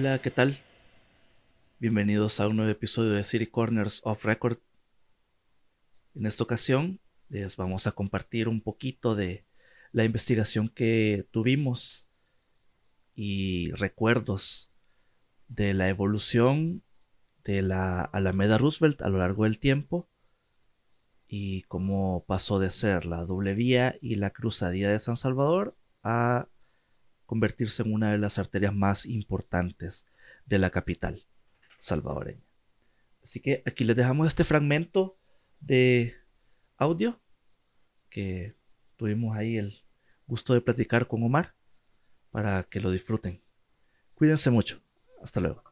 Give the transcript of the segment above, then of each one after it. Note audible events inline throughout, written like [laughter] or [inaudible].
Hola, ¿qué tal? Bienvenidos a un nuevo episodio de City Corners of Record. En esta ocasión les vamos a compartir un poquito de la investigación que tuvimos y recuerdos de la evolución de la Alameda Roosevelt a lo largo del tiempo y cómo pasó de ser la doble vía y la cruzadía de San Salvador a convertirse en una de las arterias más importantes de la capital salvadoreña. Así que aquí les dejamos este fragmento de audio que tuvimos ahí el gusto de platicar con Omar para que lo disfruten. Cuídense mucho. Hasta luego.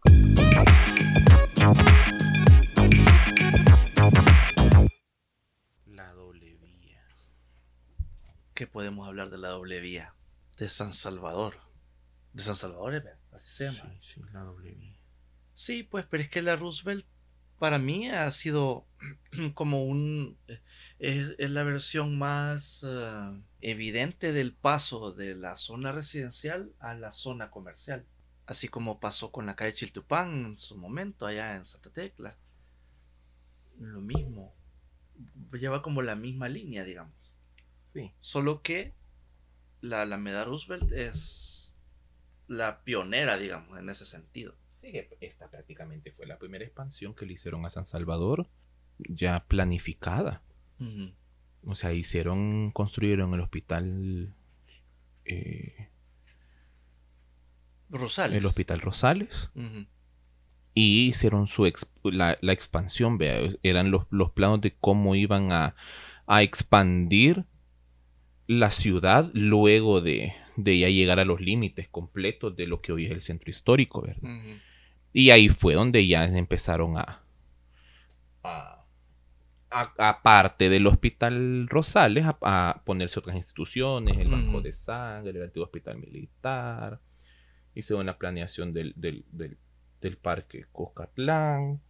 La doble vía. ¿Qué podemos hablar de la doble vía? De San Salvador. De San Salvador, así se llama. Sí, sí, la vía. Sí, pues, pero es que la Roosevelt para mí ha sido [clears throat] como un... Es, es la versión más uh, evidente del paso de la zona residencial a la zona comercial. Así como pasó con la calle Chiltupán en su momento allá en Santa Tecla. Lo mismo. Lleva como la misma línea, digamos. Sí. Solo que la Alameda Roosevelt es la pionera, digamos, en ese sentido. Sí, esta prácticamente fue la primera expansión que le hicieron a San Salvador, ya planificada. Uh -huh. O sea, hicieron, construyeron el hospital. Eh, Rosales. El hospital Rosales. Uh -huh. Y hicieron su exp la, la, expansión, vea, eran los, los, planos de cómo iban a, a expandir la ciudad luego de, de, ya llegar a los límites completos de lo que hoy es el centro histórico, ¿verdad? Uh -huh. Y ahí fue donde ya empezaron a, a, a aparte del Hospital Rosales, a, a, ponerse otras instituciones, el Banco uh -huh. de Sangre, el antiguo Hospital Militar, hicieron la planeación del, del, del, del Parque Coscatlán,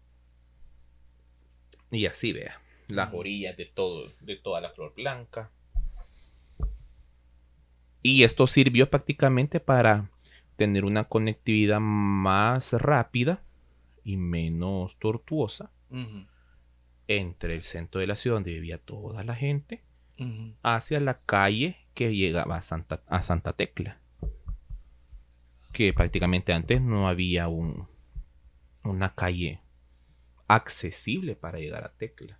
y así vea, las orillas de, todo, de toda la flor blanca. Y esto sirvió prácticamente para tener una conectividad más rápida y menos tortuosa uh -huh. entre el centro de la ciudad donde vivía toda la gente uh -huh. hacia la calle que llegaba a Santa, a Santa Tecla. Que prácticamente antes no había un, una calle accesible para llegar a Tecla.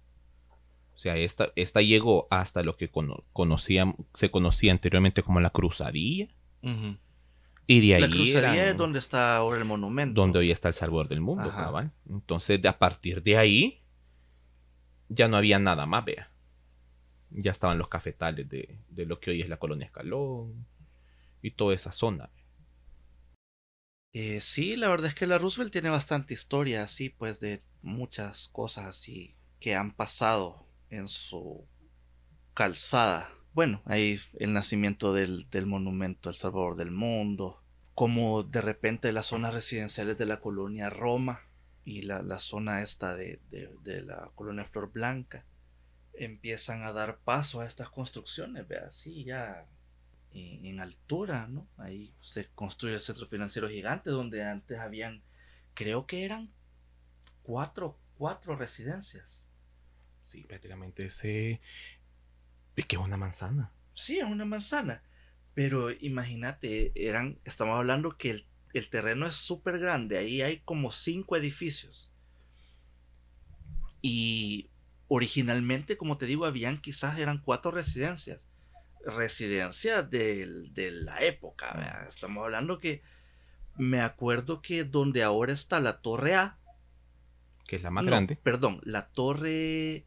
O sea, esta, esta llegó hasta lo que cono conocía, se conocía anteriormente como la cruzadilla. Uh -huh. Y de ahí. La crucería eran, es donde está ahora el monumento. Donde hoy está el Salvador del Mundo, cabal. Entonces, a partir de ahí, ya no había nada más, vea. Ya estaban los cafetales de, de lo que hoy es la colonia Escalón y toda esa zona. Eh, sí, la verdad es que la Roosevelt tiene bastante historia, así, pues, de muchas cosas así que han pasado en su calzada bueno, ahí el nacimiento del, del, monumento al Salvador del Mundo, como de repente las zonas residenciales de la colonia Roma y la, la zona esta de, de, de, la colonia Flor Blanca empiezan a dar paso a estas construcciones, vea, así ya en, en, altura, ¿no? Ahí se construye el centro financiero gigante donde antes habían, creo que eran cuatro, cuatro residencias. Sí, prácticamente ese ¿Y qué es una manzana? Sí, es una manzana. Pero imagínate, eran, estamos hablando que el, el terreno es súper grande. Ahí hay como cinco edificios. Y originalmente, como te digo, habían quizás eran cuatro residencias. Residencias de, de la época. ¿verdad? Estamos hablando que me acuerdo que donde ahora está la torre A. Que es la más no, grande. Perdón, la torre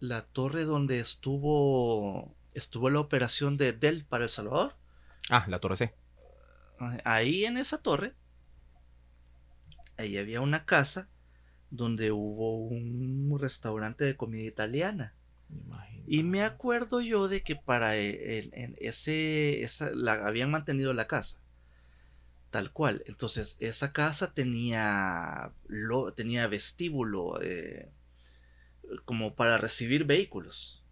la torre donde estuvo estuvo la operación de Dell para El Salvador. Ah, la torre C. Ahí en esa torre, ahí había una casa donde hubo un restaurante de comida italiana. Imagínate. Y me acuerdo yo de que para el, el, ese, esa, la, habían mantenido la casa. Tal cual. Entonces, esa casa tenía, lo, tenía vestíbulo, eh, como para recibir vehículos.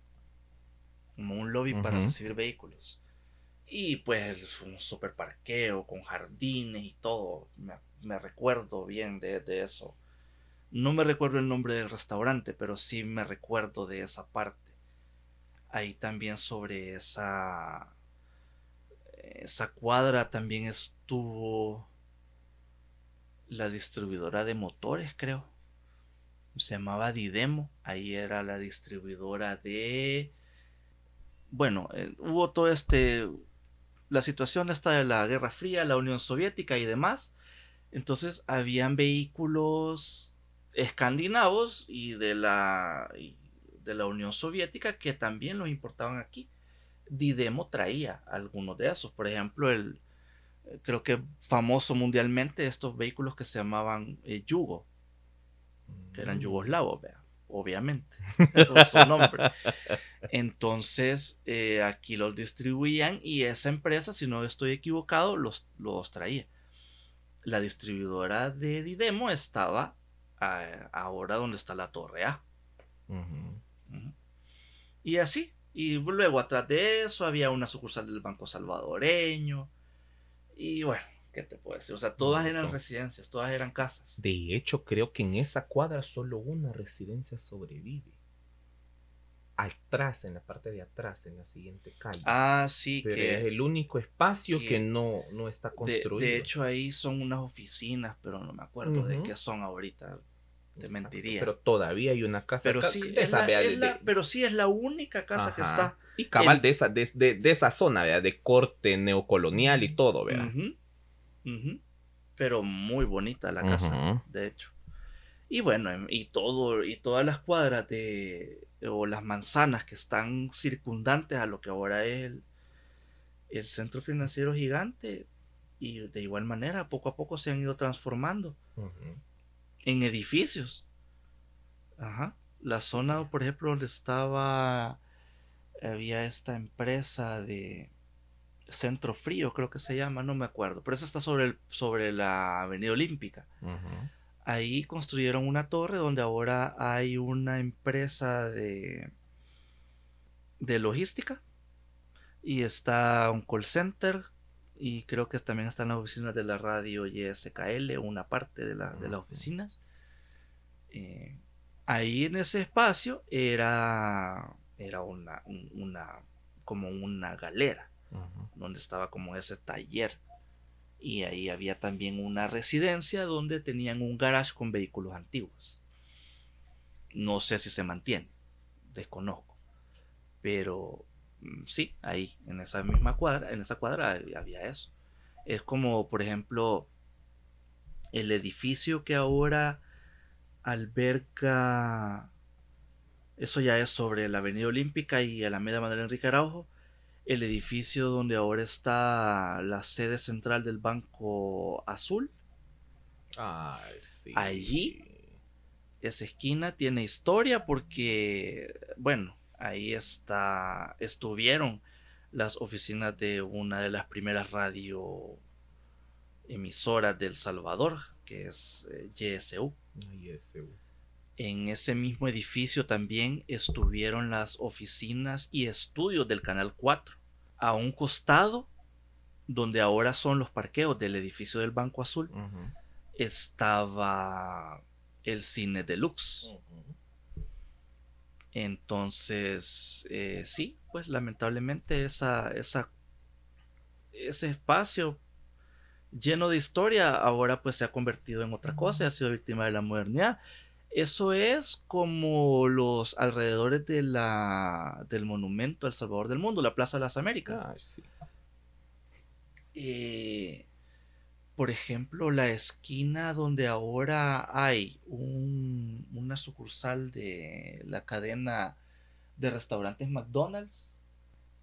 Como un lobby uh -huh. para recibir vehículos. Y pues un super parqueo con jardines y todo. Me, recuerdo bien de, de, eso. No me recuerdo el nombre del restaurante, pero sí me recuerdo de esa parte. Ahí también sobre esa esa cuadra también estuvo la distribuidora de motores, creo. Se llamaba Didemo. Ahí era la distribuidora de... Bueno, eh, hubo todo este... La situación esta de la Guerra Fría, la Unión Soviética y demás. Entonces habían vehículos escandinavos y de la, de la Unión Soviética que también los importaban aquí. Didemo traía algunos de esos. Por ejemplo, el creo que famoso mundialmente estos vehículos que se llamaban eh, Yugo, eran yugoslavos, obviamente, [laughs] su nombre. Entonces, eh, aquí los distribuían y esa empresa, si no estoy equivocado, los, los traía. La distribuidora de Didemo estaba ah, ahora donde está la Torre A. Y así, y luego atrás de eso había una sucursal del Banco Salvadoreño. Y bueno, ¿qué te puedo decir? O sea, todas eran residencias, todas eran casas. De hecho, creo que en esa cuadra solo una residencia sobrevive. Atrás, en la parte de atrás, en la siguiente calle. Ah, sí, que es el único espacio que, no, no está construido. De, hecho, ahí son unas oficinas, pero no me acuerdo de qué son ahorita. Te mentiría. Pero todavía hay una casa. Pero sí, es la, pero sí es la única casa que está. Y cabal de, esa, de, de, esa zona, ¿vea? de corte neocolonial y todo, vea. Pero muy bonita la casa, de hecho. Y bueno, em, y todo, y todas las cuadras de, o las manzanas que están circundantes a lo que ahora es el, el centro financiero gigante, y de igual manera, poco a poco se han ido transformando en edificios. Ajá. La zona, por ejemplo, donde estaba, había esta empresa de Centro Frío, creo que se llama, no me acuerdo, pero eso está sobre, el, sobre la Avenida Olímpica. Ahí construyeron una torre donde ahora hay una empresa de, de logística y está un call center y creo que también están las oficinas de la radio YSKL, una parte de, la, de las oficinas. Eh, ahí en ese espacio era, era una, una, como una galera, donde estaba como ese taller. Y ahí había también una residencia donde tenían un garage con vehículos antiguos. No sé si se mantiene, desconozco. Pero Mm, sí, ahí, en esa misma cuadra, en esa cuadra había eso. Es como, por ejemplo, el edificio que ahora alberga, eso ya es sobre la Avenida Olímpica y Alameda Manuel Enrique Araujo, el edificio donde ahora está la sede central del Banco Azul. Allí, esa esquina tiene historia porque, bueno, Ahí está, estuvieron las oficinas de una de las primeras radio emisoras del Salvador, que es eh, YSU. En ese mismo edificio también estuvieron las oficinas y estudios del Canal 4. A un costado, donde ahora son los parqueos del edificio del Banco Azul, estaba el cine deluxe. Entonces, eh, sí, pues lamentablemente esa, esa, ese espacio lleno de historia ahora pues se ha convertido en otra cosa y ha sido víctima de la modernidad. Eso es como los alrededores de la, del monumento al Salvador del Mundo, la Plaza de las Américas. Ah, sí. Eh, por ejemplo, la esquina donde ahora hay una sucursal de la cadena de restaurantes McDonald's,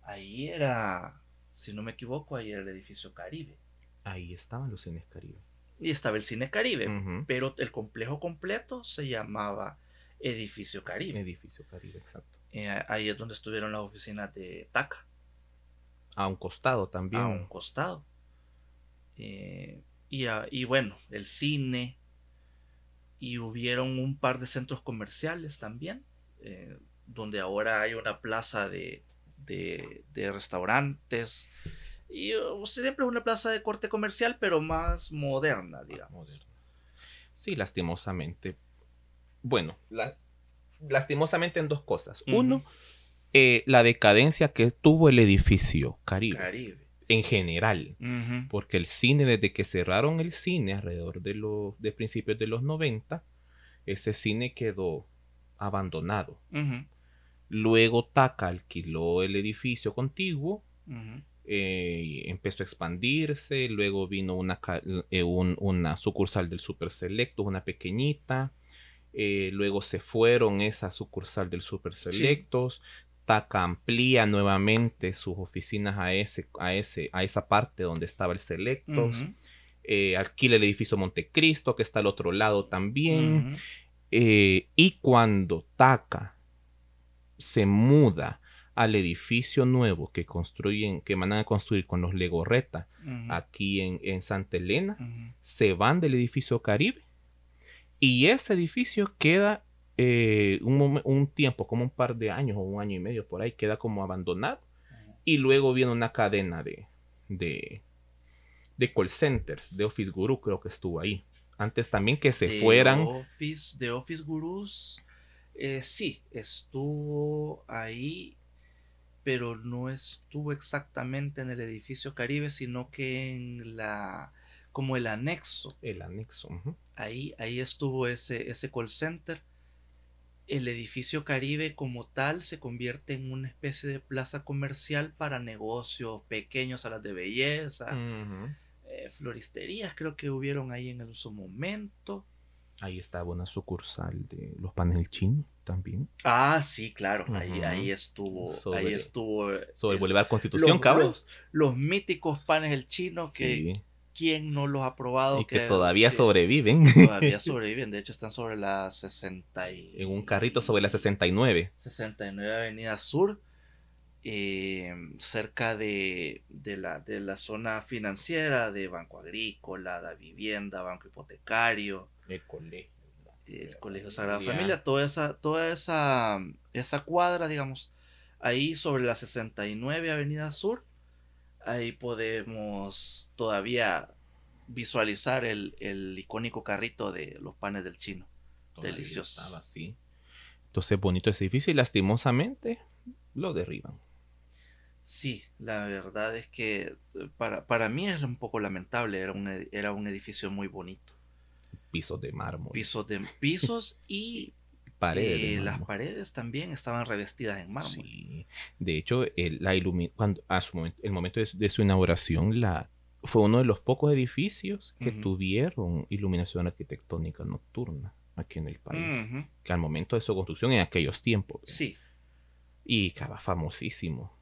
ahí era, si no me equivoco, ahí era el edificio Caribe. Ahí estaban los cines Caribe. Y estaba el cine Caribe, pero el complejo completo se llamaba Edificio Caribe. Edificio Caribe, exacto. Eh, ahí es donde estuvieron las oficinas de TACA. A un costado también. A un costado. Eh, y, bueno, el cine. Y hubieron un par de centros comerciales también, eh, donde ahora hay una plaza de, de, restaurantes Y siempre es una plaza de corte comercial, pero más moderna, digamos. Sí, lastimosamente. Bueno, lastimosamente en dos cosas. Uno, eh, la decadencia que tuvo el edificio Caribe. En general. Porque el cine, desde que cerraron el cine alrededor de los de principios de los 90, ese cine quedó abandonado. Luego Taka alquiló el edificio contiguo eh, empezó a expandirse, luego vino una, eh, una sucursal del Super Selecto, una pequeñita, eh, luego se fueron esa sucursal del Super Selectos, Taka amplía nuevamente sus oficinas a, ese, a, ese, a esa parte donde estaba el Selectos, alquila el edificio Montecristo, que está al otro lado también, y cuando Taka se muda al edificio nuevo que construyen, que van a construir con los Legorreta aquí en, Santa Elena, se van del edificio Caribe. Y ese edificio queda eh, un, tiempo, como un par de años o un año y medio por ahí, queda como abandonado. Y luego viene una cadena de, de, de call centers, de Office Guru creo que estuvo ahí. Antes también que se fueran. Office, de Office Gurus, eh, sí, estuvo ahí pero no estuvo exactamente en el edificio Caribe, sino que en la como el anexo. El anexo. Ahí, ahí estuvo ese, ese call center. El edificio Caribe como tal se convierte en una especie de plaza comercial para negocios pequeños, salas de belleza, eh, floristerías creo que hubieron ahí en su momento. Ahí estaba una sucursal de los paneles chinos también. Ah, sí, claro. ahí, ahí estuvo. ahí estuvo. Sobre el Bolívar Constitución, cabrón. Los, míticos panes el chino que. ¿Quién no los ha probado? Y que, todavía sobreviven. Todavía [laughs] sobreviven. De hecho, están sobre la 60. En un carrito sobre la 69. 69 Avenida Sur. Eh, cerca de, de, la, de la zona financiera de Banco Agrícola, la vivienda, Banco Hipotecario. El colegio el Colegio Sagrada Familia, toda esa, toda esa, esa cuadra, digamos, ahí sobre la 69 Avenida Sur, ahí podemos todavía visualizar el, icónico carrito de los panes del chino. Delicioso. Estaba así. Entonces, bonito ese edificio y lastimosamente lo derriban. Sí, la verdad es que para, para mí es un poco lamentable, era un, era un edificio muy bonito pisos de mármol. Pisos, de, pisos [laughs] y paredes eh, las paredes también estaban revestidas en mármol. Sí. De hecho, el, la cuando, a su momento, el momento de, su inauguración la, fue uno de los pocos edificios que tuvieron iluminación arquitectónica nocturna aquí en el país. Que al momento de su construcción en aquellos tiempos. Sí. Y estaba famosísimo.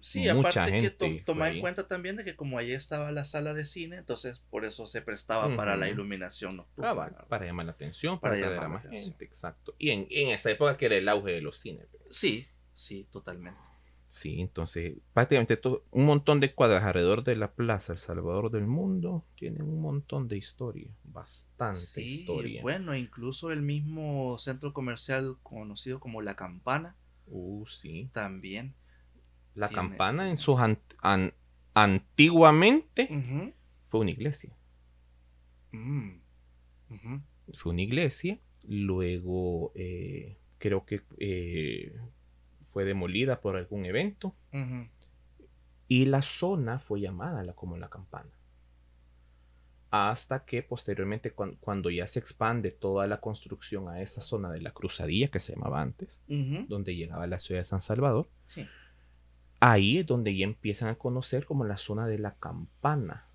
Sí, aparte que to en cuenta también de que como allí estaba la sala de cine, entonces por eso se prestaba para la iluminación nocturna. Ah, para llamar la atención, para, llamar a más gente, exacto. Y en, en, esa época que era el auge de los cines. Sí, sí, totalmente. Sí, entonces prácticamente todo, un montón de cuadras alrededor de la plaza El Salvador del Mundo tienen un montón de historia, bastante sí, historia. Bueno, incluso el mismo centro comercial conocido como La Campana. Uh, sí. También la campana en sus antiguamente fue una iglesia. Mm, fue una iglesia. Luego eh, creo que eh, fue demolida por algún evento. Y la zona fue llamada como la campana. Hasta que posteriormente, cuando, ya se expande toda la construcción a esa zona de la cruzadilla que se llamaba antes, donde llegaba la ciudad de San Salvador, sí ahí es donde ya empiezan a conocer como la zona de la campana.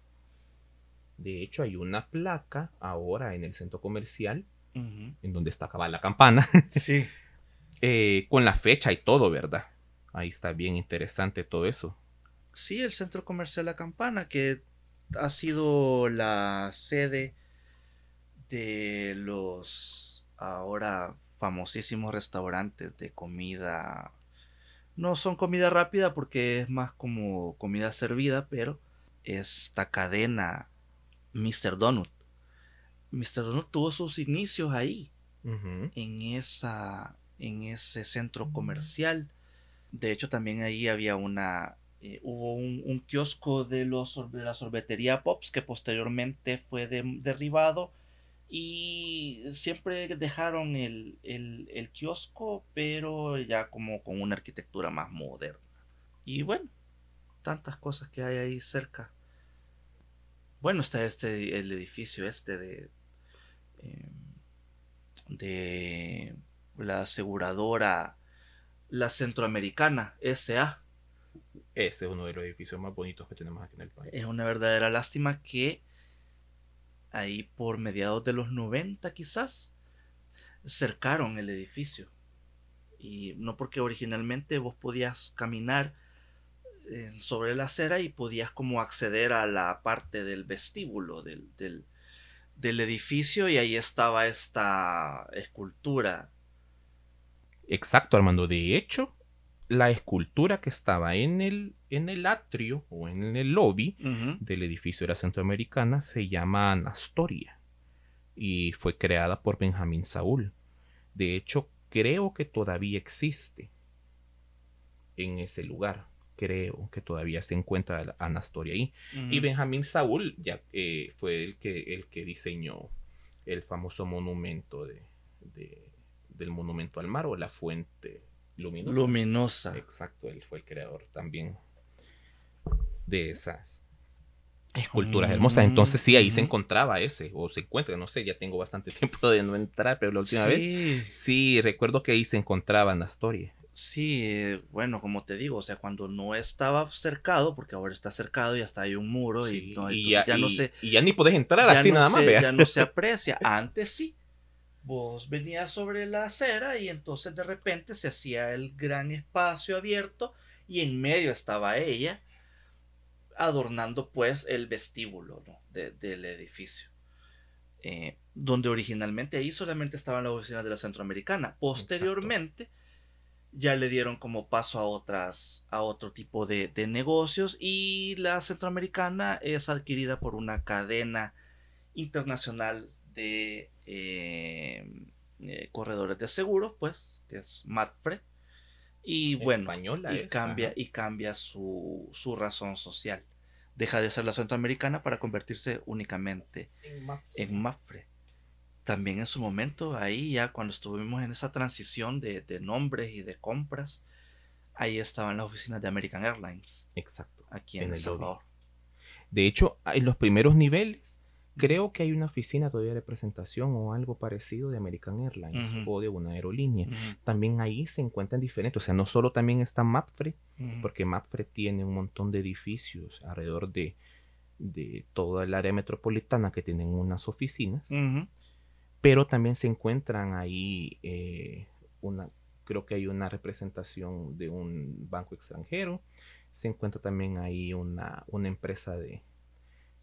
De hecho, hay una placa ahora en el centro comercial, en donde está acabada la campana. [laughs] Sí. Eh, con la fecha y todo, ¿verdad? Ahí está bien interesante todo eso. Sí, el centro comercial La Campana, que ha sido la sede de los ahora famosísimos restaurantes de comida no son comida rápida porque es más como comida servida, pero esta cadena Mr. Donut. Mr. Donut tuvo sus inicios ahí, en, esa, en ese centro comercial. De hecho, también ahí había una eh, hubo un, kiosco de, los, de la sorbetería Pops que posteriormente fue derribado y siempre dejaron el, el, kiosco pero ya como con una arquitectura más moderna. Y bueno, tantas cosas que hay ahí cerca. Bueno, está este, el edificio este de, em, de la aseguradora, la centroamericana, SA. Ese es uno de los edificios más bonitos que tenemos aquí en el país. Es una verdadera lástima que ahí por mediados de los 90 quizás cercaron el edificio. Y no porque originalmente vos podías caminar eh, sobre la acera y podías como acceder a la parte del vestíbulo del, del, edificio y ahí estaba esta escultura. Exacto, Armando. De hecho, la escultura que estaba en el, en el atrio o en el lobby del edificio de la Centroamericana se llama Anastoria y fue creada por Benjamín Saúl. De hecho, creo que todavía existe en ese lugar creo que todavía se encuentra Anastoria ahí. Y Benjamín Saúl ya eh, fue el que, el que diseñó el famoso monumento de, del monumento al mar o la fuente luminosa. Luminosa. Exacto, él fue el creador también de esas esculturas hermosas. Entonces sí, ahí se encontraba ese, o se encuentra, no sé, ya tengo bastante [laughs] tiempo de no entrar, pero la última vez sí, recuerdo que ahí se encontraba Anastoria. Sí, eh, bueno, como te digo, o sea, cuando no estaba cercado, porque ahora está cercado y hasta hay un muro y, ya, no se... Y ya ni puedes entrar así nada más, Ya no se [laughs] aprecia. Antes sí. Vos venías sobre la acera y entonces de repente se hacía el gran espacio abierto y en medio estaba ella adornando pues el vestíbulo del edificio. Eh, donde originalmente ahí solamente estaban las oficinas de la Centroamericana. Posteriormente ya le dieron como paso a otras a otro tipo de, negocios y la centroamericana es adquirida por una cadena internacional de eh, eh, corredores de seguros pues que es Matfre y bueno y cambia y cambia su, su, razón social deja de ser la centroamericana para convertirse únicamente en Mapfre también en su momento, ahí ya cuando estuvimos en esa transición de, nombres y de compras, ahí estaban las oficinas de American Airlines. Exacto. Aquí en, El Salvador. De hecho, en los primeros niveles, creo que hay una oficina todavía de presentación o algo parecido de American Airlines o de una aerolínea. También ahí se encuentran diferentes. O sea, no solo también está Mapfre, porque Mapfre tiene un montón de edificios alrededor de, de toda el área metropolitana que tienen unas oficinas pero también se encuentran ahí eh, una, creo que hay una representación de un banco extranjero, se encuentra también ahí una, una empresa de,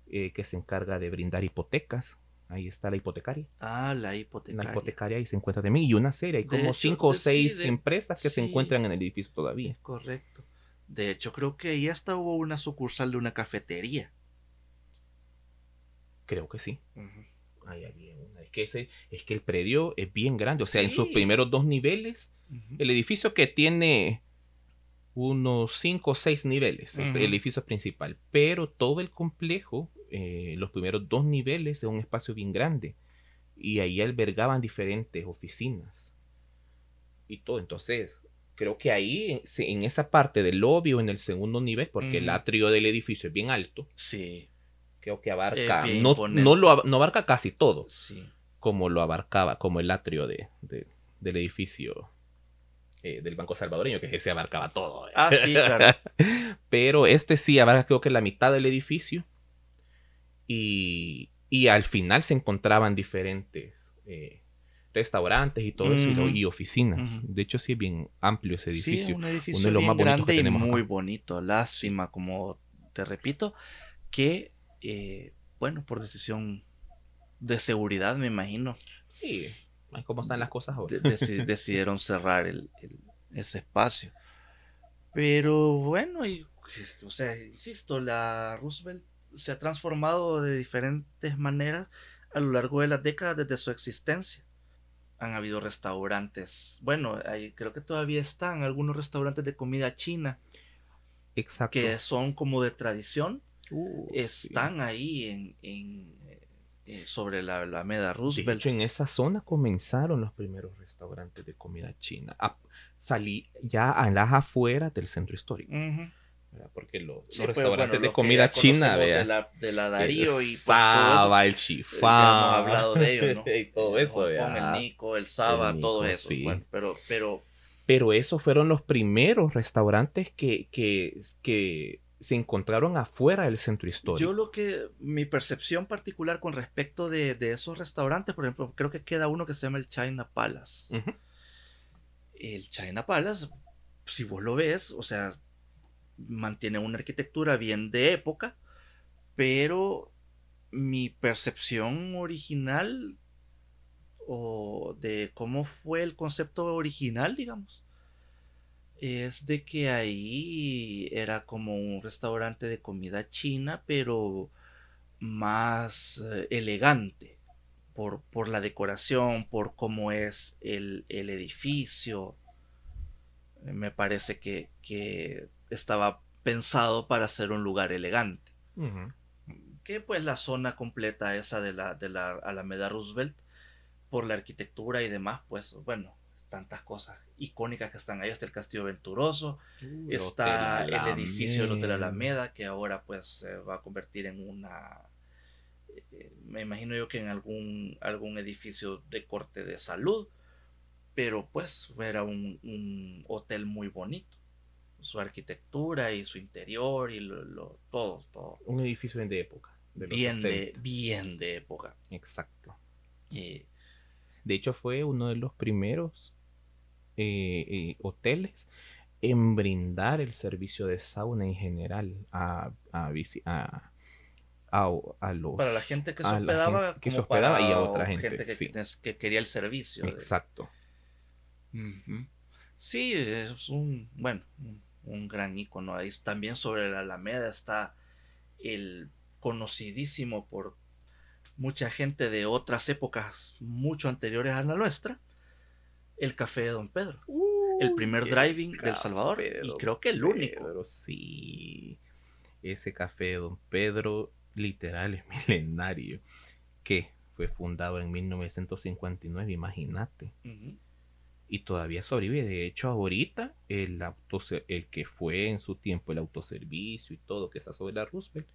eh, que se encarga de brindar hipotecas. Ahí está la hipotecaria. Ah, la hipotecaria. La hipotecaria ahí se encuentra también. Y una serie, hay como cinco o seis empresas que se encuentran en el edificio todavía. correcto. De hecho, creo que ahí hasta hubo una sucursal de una cafetería. Creo que sí. Hay Es que, ese, es que el predio es bien grande. O sea, en sus primeros dos niveles, el edificio que tiene unos cinco o seis niveles, el, edificio principal, pero todo el complejo, eh, los primeros dos niveles es un espacio bien grande. Y ahí albergaban diferentes oficinas y todo. Entonces, creo que ahí, en esa parte del lobby o en el segundo nivel, porque el atrio del edificio es bien alto. Sí creo que abarca, no, no, lo, no abarca casi todo, sí. como lo abarcaba, como el atrio de, del edificio eh, del Banco Salvadoreño, que ese abarcaba todo. ¿eh? Ah, sí, claro. [laughs] Pero este sí abarca creo que la mitad del edificio y, y al final se encontraban diferentes eh, restaurantes y todo eso y, oficinas. De hecho sí es bien amplio ese edificio. Sí, un edificio Uno de los más grande y muy bonito. Lástima, como te repito, que bueno, por decisión de seguridad, me imagino. Sí, cómo están las cosas ahora. [laughs] decidieron cerrar ese espacio. Pero bueno, y, o sea, insisto, la Roosevelt se ha transformado de diferentes maneras a lo largo de las décadas desde su existencia. Han habido restaurantes, bueno, ahí creo que todavía están algunos restaurantes de comida china Exacto. que son como de tradición, Uh, sí. están ahí en, en, eh, sobre la Alameda De Roosevelt. hecho, en esa zona comenzaron los primeros restaurantes de comida china. A- salí ya a las afueras del centro histórico. Ujú. ¿verdad? Porque lo- Sí, los pues, restaurantes bueno, de lo comida china, vea. De la, de la Darío el y pues todo eso. Saba, el Ya chifá. hemos hablado de ellos, ¿no? [laughs] y todo El eso, Hong vea. Kong, el Nico, el Saba, El todo Nico, eso. sí. Bueno, pero, pero Pero esos fueron los primeros restaurantes que, que, que se encontraron afuera del centro histórico. yo lo que, mi percepción particular con respecto de, de esos restaurantes, por ejemplo, creo que queda uno que se llama el China Palace. El China Palace, si vos lo ves, o sea, mantiene una arquitectura bien de época, pero mi percepción original o de cómo fue el concepto original, digamos, es de que ahí era como un restaurante de comida china, pero más eh, elegante por, por la decoración, por cómo es el, el edificio. Me parece que, que estaba pensado para ser un lugar elegante. Que pues la zona completa esa de la, de la Alameda Roosevelt, por la arquitectura y demás, pues bueno, tantas cosas icónicas que están ahí, está el Castillo Venturoso, El está el edificio del Hotel Alameda. Que ahora pues se va a convertir en una, eh, me imagino yo que en algún, algún edificio de corte de salud, pero pues era un, un hotel muy bonito, su arquitectura y su interior y lo, lo- todo, todo Un edificio bien de época. de los bien, de, 60. bien de época. Exacto. Y De hecho, fue uno de los primeros eh, eh, hoteles en brindar el servicio de sauna en general a, a, a, a- a los... para la gente que se hospedaba, gente que se hospedaba y a otra gente, que, sí. que- que quería el servicio. de- Exacto. Sí, es un, bueno, un, un gran icono. Ahí también sobre la Alameda está el conocidísimo por mucha gente de otras épocas mucho anteriores a la nuestra, el Café de Don Pedro. El primer driving del Salvador y creo que el único. Pedro, sí. Ese café de Don Pedro literal es [laughs] milenario. Que fue fundado en 1959, imagínate. Y todavía sobrevive. De hecho, ahorita el, el que fue en su tiempo el autoservicio y todo que está sobre la Roosevelt,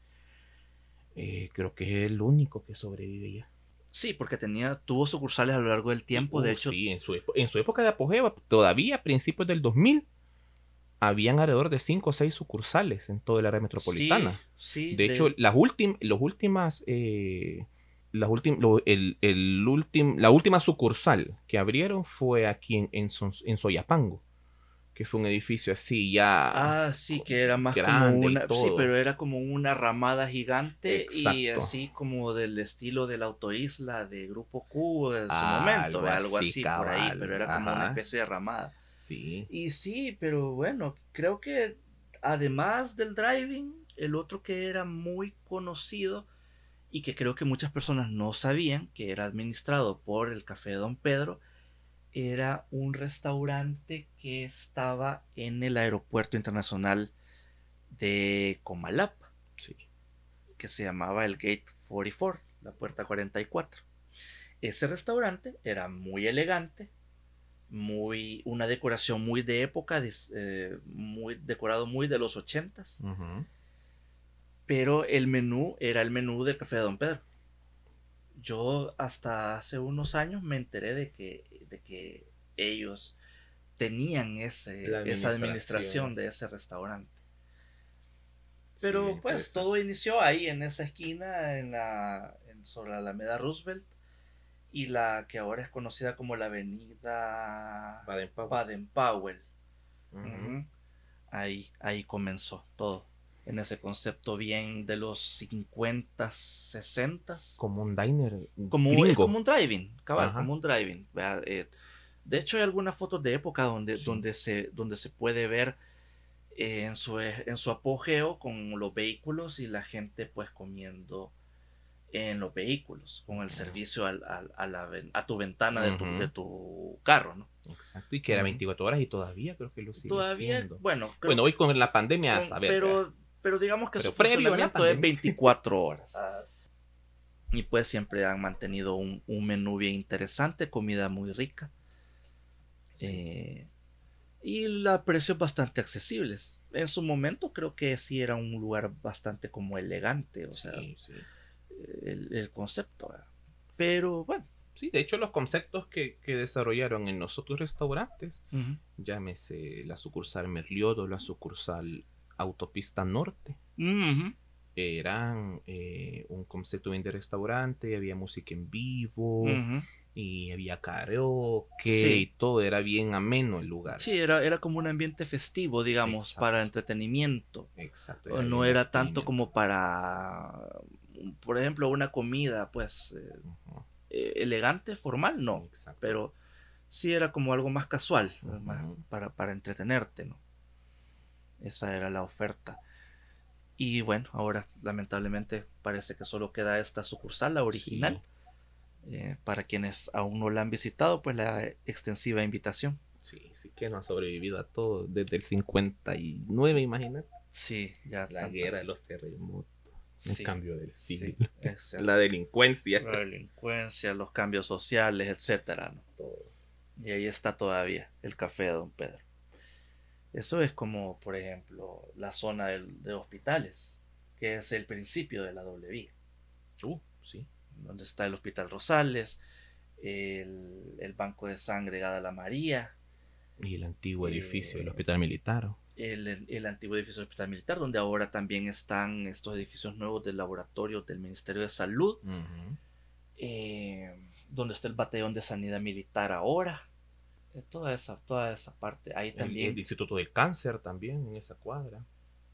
eh, creo que es el único que sobrevive ya. Sí, porque tenía, tuvo sucursales a lo largo del tiempo. de hecho, sí, en su, en su época de apogeo, todavía a principios del 2000, habían alrededor de 5 o 6 sucursales en toda el área metropolitana. Sí, sí, de, hecho, las últimas, los últimas, eh, las últim- lo- el, el ultim- la última sucursal que abrieron fue aquí en, en, Son- en Soyapango, que fue un edificio así ya. Ah, sí, que era más como grande y una. Sí, pero era como una ramada gigante y Exacto. así como del estilo de la autoisla de Grupo Q de su Ah, momento, algo algo así, por ahí, pero era como una especie de ramada. Sí. Y sí, pero bueno, creo que además del driving, el otro que era muy conocido y que creo que muchas personas no sabían que era administrado por el Café de Don Pedro, era un restaurante que estaba en el aeropuerto internacional de Comalapa, Sí. que se llamaba el Gate 44, la puerta 44. Ese restaurante era muy elegante, muy una decoración muy de época, eh, muy decorado muy de los ochentas, Ujú. pero el menú era el menú del Café de Don Pedro. Yo hasta hace unos años me enteré de que, de que ellos tenían ese, esa administración. de ese restaurante. Pero Sí, pues todo inició ahí en esa esquina en la en, sobre la Alameda Roosevelt y la que ahora es conocida como la Avenida Baden-Powell. Ahí ahí comenzó todo en ese concepto bien de los 50, 60 Como un diner como, es como un driving, cabal, Ajá. como un driving. eh, de hecho, hay algunas fotos de época donde, Sí. donde, se, donde se puede ver eh, en, su, en su apogeo con los vehículos y la gente pues comiendo en los vehículos, con el servicio al, al, a, la, a, tu ventana de, tu, de, tu, carro, ¿no? Exacto, y que era 24 horas y todavía creo que lo sigue Todavía, siendo. bueno. bueno, hoy con la pandemia, con, a ver, pero, pero digamos que pero su funcionamiento es 24 horas. Ah. Y pues siempre han mantenido un, un, menú bien interesante, comida muy rica. Sí. Eh, y los precios bastante accesibles. En su momento creo que sí era un lugar bastante como elegante, o sea, sí. El, el, concepto. Pero bueno. Sí, de hecho los conceptos que, que desarrollaron en los otros restaurantes, uh -huh. llámese la sucursal Merliodo, la sucursal Autopista Norte, uh -huh. eran eh, un concepto bien de restaurante, había música en vivo, uh -huh y había karaoke sí. y todo, era bien ameno el lugar. Sí, era, era como un ambiente festivo, digamos, Exacto. para entretenimiento. Exacto. Era no era tanto como para, por ejemplo, una comida, pues, eh, uh -huh. eh, elegante, formal, no. Exacto. Pero sí era como algo más casual, uh -huh. más para, para entretenerte, ¿no? Esa era la oferta. Y bueno, ahora lamentablemente parece que solo queda esta sucursal, la original. Sí eh, para quienes aún no la han visitado, pues la extensiva invitación. Sí, sí que no ha sobrevivido a todo desde el 59, imagínate. Sí, ya. La tanto. guerra de los terremotos. Sí, el cambio del siglo. Sí, la delincuencia. La delincuencia, los cambios sociales, etcétera. ¿no? Todo. Y ahí está todavía el café de Don Pedro. Eso es como, por ejemplo, la zona del, de hospitales, que es el principio de la doble vía. Uh, sí donde está el Hospital Rosales, el, el Banco de Sangre Gada María. Y el antiguo edificio eh, del Hospital Militar. El, el, antiguo edificio del Hospital Militar, donde ahora también están estos edificios nuevos del laboratorio del Ministerio de Salud. Uh -huh. eh, donde está el batallón de sanidad militar ahora. Toda esa, toda esa parte. Ahí también. El, el Instituto del Cáncer también, en esa cuadra.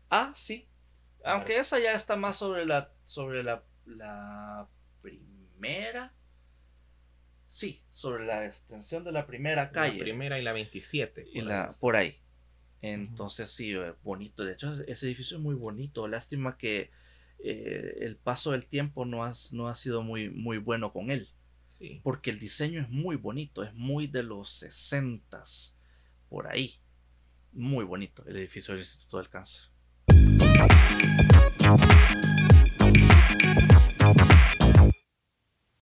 Ah, sí. Aunque esa ya está más sobre la, sobre la, la primera. Sí, sobre la extensión de la primera calle. La primera y la 27. Y la, por ahí. Entonces, sí, eh, bonito. De hecho, ese edificio es muy bonito. Lástima que eh, el paso del tiempo no, has, no ha sido muy, muy bueno con él. Porque el diseño es muy bonito. Es muy de los 60 por ahí. Muy bonito el edificio del Instituto del Cáncer.